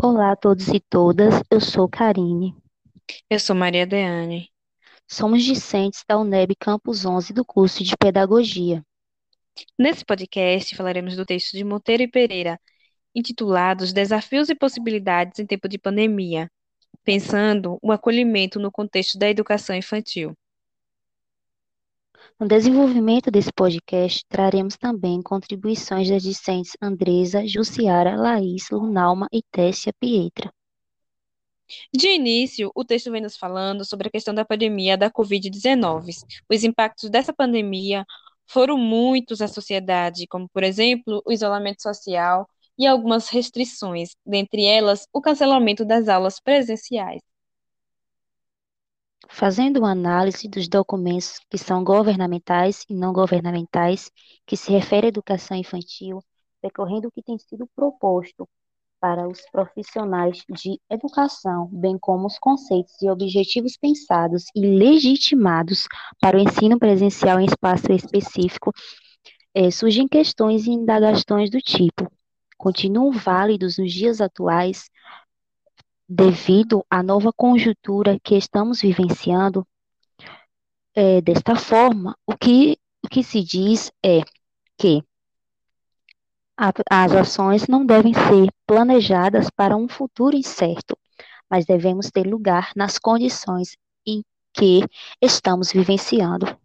Olá a todos e todas, eu sou Karine. Eu sou Maria Deane. Somos discentes da UNEB Campus 11 do curso de Pedagogia. Nesse podcast falaremos do texto de Monteiro e Pereira, intitulado Os Desafios e Possibilidades em Tempo de Pandemia, pensando o acolhimento no contexto da educação infantil. No desenvolvimento desse podcast, traremos também contribuições das discentes Andresa, Jussiara, Laís, Lunalma e Tessia Pietra. De início, o texto vem nos falando sobre a questão da pandemia da Covid-19. Os impactos dessa pandemia foram muitos à sociedade, como, por exemplo, o isolamento social e algumas restrições, dentre elas, o cancelamento das aulas presenciais. Fazendo uma análise dos documentos que são governamentais e não governamentais, que se refere à educação infantil, decorrendo o que tem sido proposto para os profissionais de educação, bem como os conceitos e objetivos pensados e legitimados para o ensino presencial em espaço específico, é, surgem questões e indagações do tipo: continuam válidos nos dias atuais devido à nova conjuntura que estamos vivenciando? É, desta forma, o que, o que se diz é que as ações não devem ser planejadas para um futuro incerto, mas devemos ter lugar nas condições em que estamos vivenciando.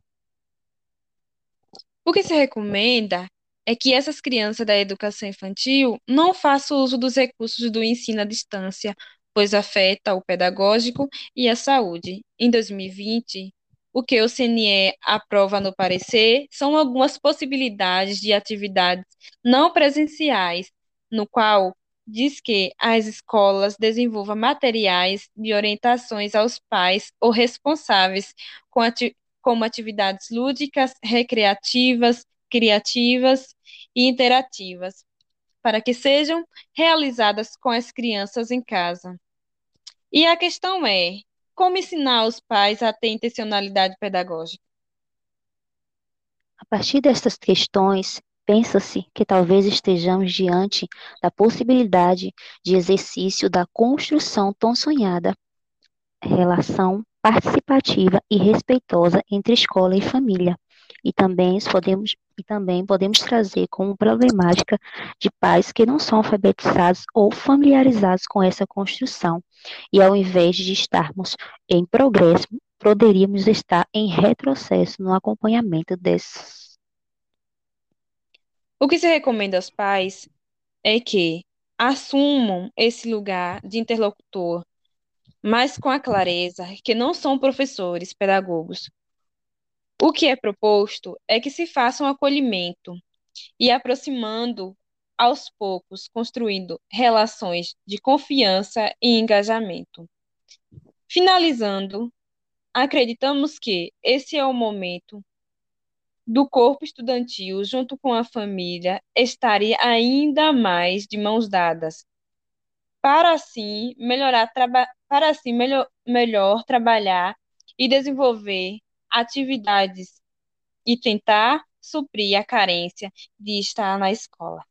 O que se recomenda é que essas crianças da educação infantil não façam uso dos recursos do ensino à distância, pois afeta o pedagógico e a saúde. Em 2020, o que o CNE aprova no parecer são algumas possibilidades de atividades não presenciais, no qual diz que as escolas desenvolvam materiais de orientações aos pais ou responsáveis com ati como atividades lúdicas, recreativas, criativas e interativas, para que sejam realizadas com as crianças em casa. E a questão é: como ensinar os pais a ter intencionalidade pedagógica? A partir destas questões, pensa-se que talvez estejamos diante da possibilidade de exercício da construção tão sonhada, relação participativa e respeitosa entre escola e família. E também podemos, e também podemos trazer como problemática de pais que não são alfabetizados ou familiarizados com essa construção. E ao invés de estarmos em progresso, poderíamos estar em retrocesso no acompanhamento desses. O que se recomenda aos pais é que assumam esse lugar de interlocutor, mas com a clareza que não são professores, pedagogos. O que é proposto é que se faça um acolhimento e aproximando aos poucos, construindo relações de confiança e engajamento. Finalizando, acreditamos que esse é o momento do corpo estudantil, junto com a família, estaria ainda mais de mãos dadas, para assim melhorar para assim melhor, melhor trabalhar e desenvolver atividades e tentar suprir a carência de estar na escola.